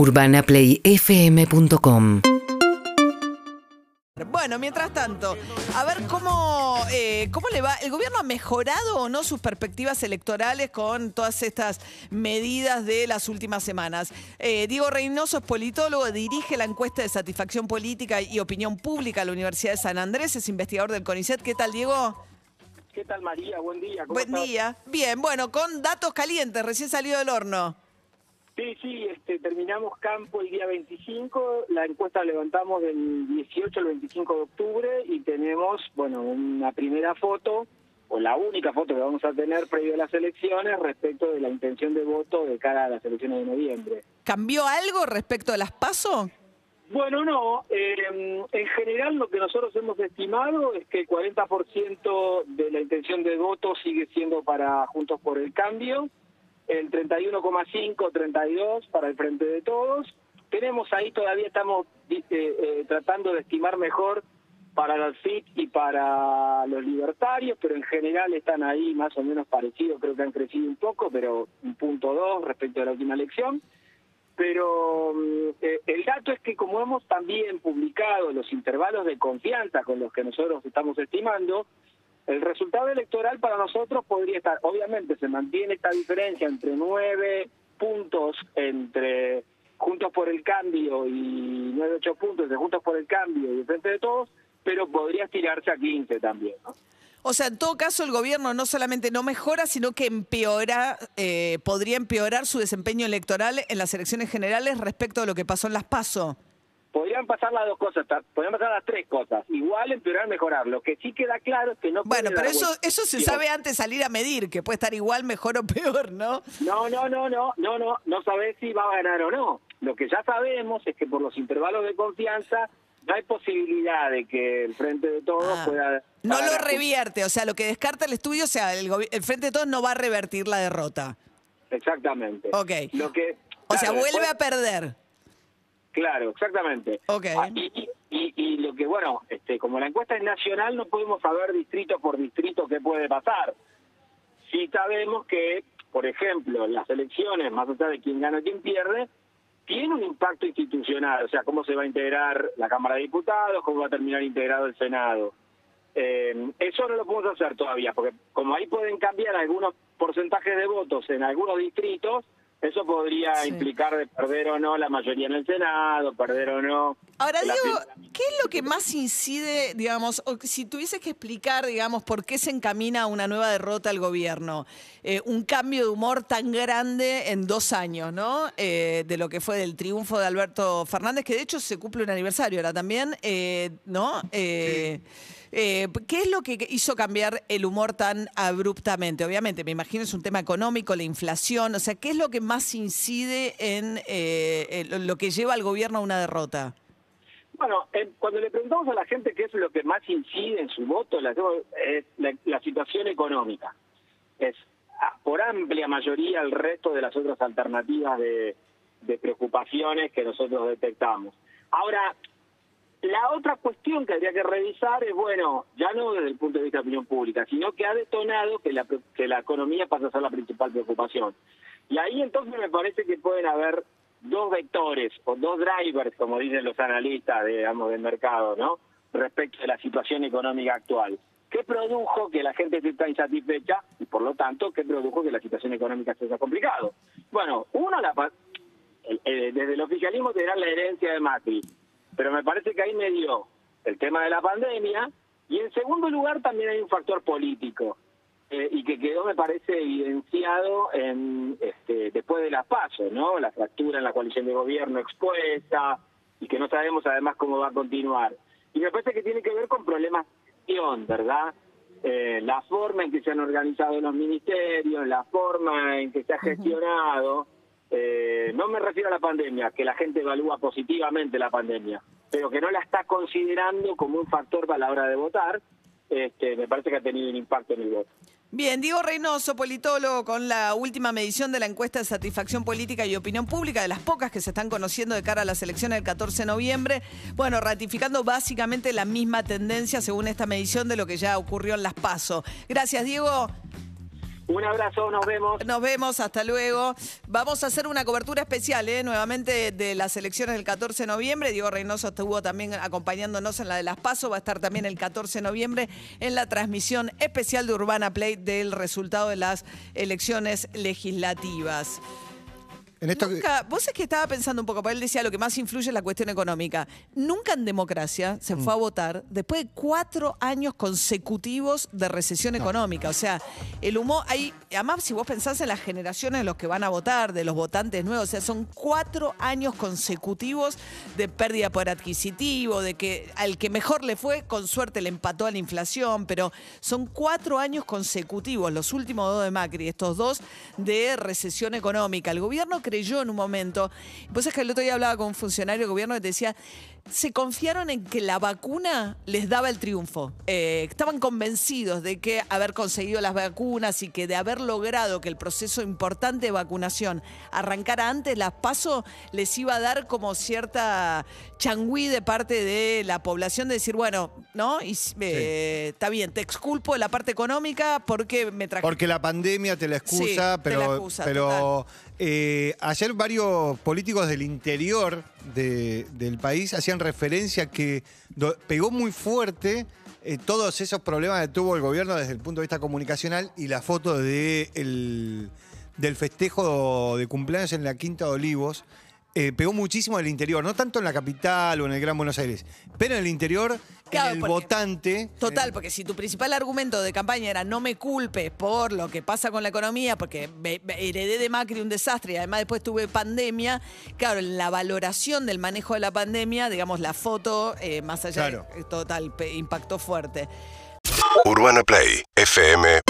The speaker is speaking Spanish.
UrbanaPlayFM.com Bueno, mientras tanto, a ver cómo, eh, cómo le va. ¿El gobierno ha mejorado o no sus perspectivas electorales con todas estas medidas de las últimas semanas? Eh, Diego Reynoso es politólogo, dirige la encuesta de satisfacción política y opinión pública a la Universidad de San Andrés, es investigador del CONICET. ¿Qué tal, Diego? ¿Qué tal María? Buen día. ¿cómo Buen estás? día. Bien, bueno, con datos calientes, recién salido del horno. Sí, sí, este, terminamos campo el día 25, la encuesta la levantamos del 18 al 25 de octubre y tenemos, bueno, una primera foto, o la única foto que vamos a tener previo a las elecciones respecto de la intención de voto de cara a las elecciones de noviembre. ¿Cambió algo respecto a las PASO? Bueno, no, eh, en general lo que nosotros hemos estimado es que el 40% de la intención de voto sigue siendo para Juntos por el Cambio, el 31,5, 32 para el Frente de Todos. Tenemos ahí todavía estamos eh, tratando de estimar mejor para los FIT y para los libertarios, pero en general están ahí más o menos parecidos, creo que han crecido un poco, pero un punto dos respecto a la última elección pero mm, eh, el dato es que como hemos también publicado los intervalos de confianza con los que nosotros estamos estimando, el resultado electoral para nosotros podría estar, obviamente se mantiene esta diferencia entre nueve puntos entre Juntos por el Cambio y nueve, ocho puntos de Juntos por el Cambio y el Frente de Todos, pero podría estirarse a 15 también. ¿no? O sea, en todo caso, el gobierno no solamente no mejora, sino que empeora, eh, podría empeorar su desempeño electoral en las elecciones generales respecto a lo que pasó en las PASO. Podrían pasar las dos cosas, podrían pasar las tres cosas. Igual empeorar, mejorar. Lo que sí queda claro es que no Bueno, pero eso, eso se sabe antes salir a medir, que puede estar igual, mejor o peor, ¿no? No, no, no, no, no, no, no sabés si va a ganar o no. Lo que ya sabemos es que por los intervalos de confianza no hay posibilidad de que el Frente de Todos Ah, pueda... no lo revierte, o sea, lo que descarta el estudio, o sea, el, el Frente de Todos no va a revertir la derrota. Exactamente. Ok. Lo que, O sea, claro, vuelve después- a perder. Claro, exactamente. Ok. Ah, y, y- y lo que, bueno, este, como la encuesta es nacional, no podemos saber distrito por distrito qué puede pasar. Sí sabemos que, por ejemplo, las elecciones, más allá de quién gana y quién pierde, tiene un impacto institucional, o sea, cómo se va a integrar la Cámara de Diputados, cómo va a terminar integrado el Senado. Eh, eso no lo podemos hacer todavía, porque como ahí pueden cambiar algunos porcentajes de votos en algunos distritos, eso podría Sí. implicar de perder o no la mayoría en el Senado, perder o no. Ahora, primera ¿qué lo que más incide, digamos, o si tuvieses que explicar, digamos, por qué se encamina a una nueva derrota al gobierno? Eh, un cambio de humor tan grande en dos años, ¿no? Eh, de lo que fue del triunfo de Alberto Fernández, que de hecho se cumple un aniversario ahora también, eh, ¿no? Eh, ¿Qué es lo que hizo cambiar el humor tan abruptamente? Obviamente, me imagino es un tema económico, la inflación, o sea, ¿qué es lo que más incide en eh, lo que lleva al gobierno a una derrota? Bueno, eh, cuando le preguntamos a la gente qué es lo que más incide en su voto, hacemos- es la, la situación económica. Es ah, por amplia mayoría el resto de las otras alternativas de, preocupaciones que nosotros detectamos. Ahora, la otra cuestión que habría que revisar es, bueno, ya no desde el punto de vista de opinión pública, sino que ha detonado que la, que la economía pasa a ser la principal preocupación. Y ahí entonces me parece que pueden haber dos vectores o dos drivers, como dicen los analistas, digamos, del mercado, ¿no? Respecto de la situación económica actual. ¿Qué produjo que la gente esté tan insatisfecha y, por lo tanto, qué produjo que la situación económica se haya complicado? Bueno, uno, la, el- desde el oficialismo tendrá la herencia de Macri, pero me parece que ahí me dio el tema de la pandemia y en segundo lugar también hay un factor político eh, y que quedó me parece evidenciado en este, después de las pasos, ¿no? La fractura en la coalición de gobierno expuesta y que no sabemos además cómo va a continuar. Y me parece que tiene que ver con problemas de gestión, ¿verdad? Eh, la forma en que se han organizado los ministerios, la forma en que se ha gestionado. Eh, no me refiero a la pandemia, que la gente evalúa positivamente la pandemia, pero que no la está considerando como un factor para la hora de votar, este, me parece que ha tenido un impacto en el voto. Bien, Diego Reynoso, politólogo, con la última medición de la encuesta de satisfacción política y opinión pública, de las pocas que se están conociendo de cara a las elecciones del 14 de noviembre. Bueno, ratificando básicamente la misma tendencia según esta medición de lo que ya ocurrió en las PASO. Gracias, Diego. Un abrazo, nos vemos. Nos vemos, hasta luego. Vamos a hacer una cobertura especial, ¿eh? nuevamente de las elecciones del 14 de noviembre. Diego Reynoso estuvo también acompañándonos en la de las PASO, va a estar también el 14 de noviembre en la transmisión especial de Urbana Play del resultado de las elecciones legislativas. Nunca, vos es que estaba pensando un poco, porque él decía lo que más influye es la cuestión económica. Nunca en democracia se fue a mm. votar después de cuatro años consecutivos de recesión económica. O sea, el humo, hay, además si vos pensás en las generaciones de los que van a votar, de los votantes nuevos, o sea, son cuatro años consecutivos de pérdida de poder adquisitivo, de que al que mejor le fue, con suerte le empató a la inflación, pero son cuatro años consecutivos, los últimos dos de Macri, estos dos de recesión económica. El gobierno creyó en un momento. Pues es que el otro día hablaba con un funcionario del gobierno que decía, se confiaron en que la vacuna les daba el triunfo. Eh, estaban convencidos de que haber conseguido las vacunas y que de haber logrado que el proceso importante de vacunación arrancara antes las pasos, les iba a dar como cierta changüí de parte de la población de decir, bueno, ¿no? Y, eh, Está bien, te exculpo de la parte económica porque me traje. Porque la pandemia te la excusa, pero, pero eh, ayer varios políticos del interior del país hacían referencia que pegó muy fuerte eh, todos esos problemas que tuvo el gobierno desde el punto de vista comunicacional y la foto de del festejo de cumpleaños en la Quinta de Olivos eh, pegó muchísimo en el interior, no tanto en la capital o en el Gran Buenos Aires, pero en el interior, en el votante. Total, eh, porque si tu principal argumento de campaña era no me culpes por lo que pasa con la economía, porque heredé de Macri un desastre y además después tuve pandemia, claro, en la valoración del manejo de la pandemia, digamos, la foto, eh, más allá, de, total, impactó fuerte. Urbana Play, FM.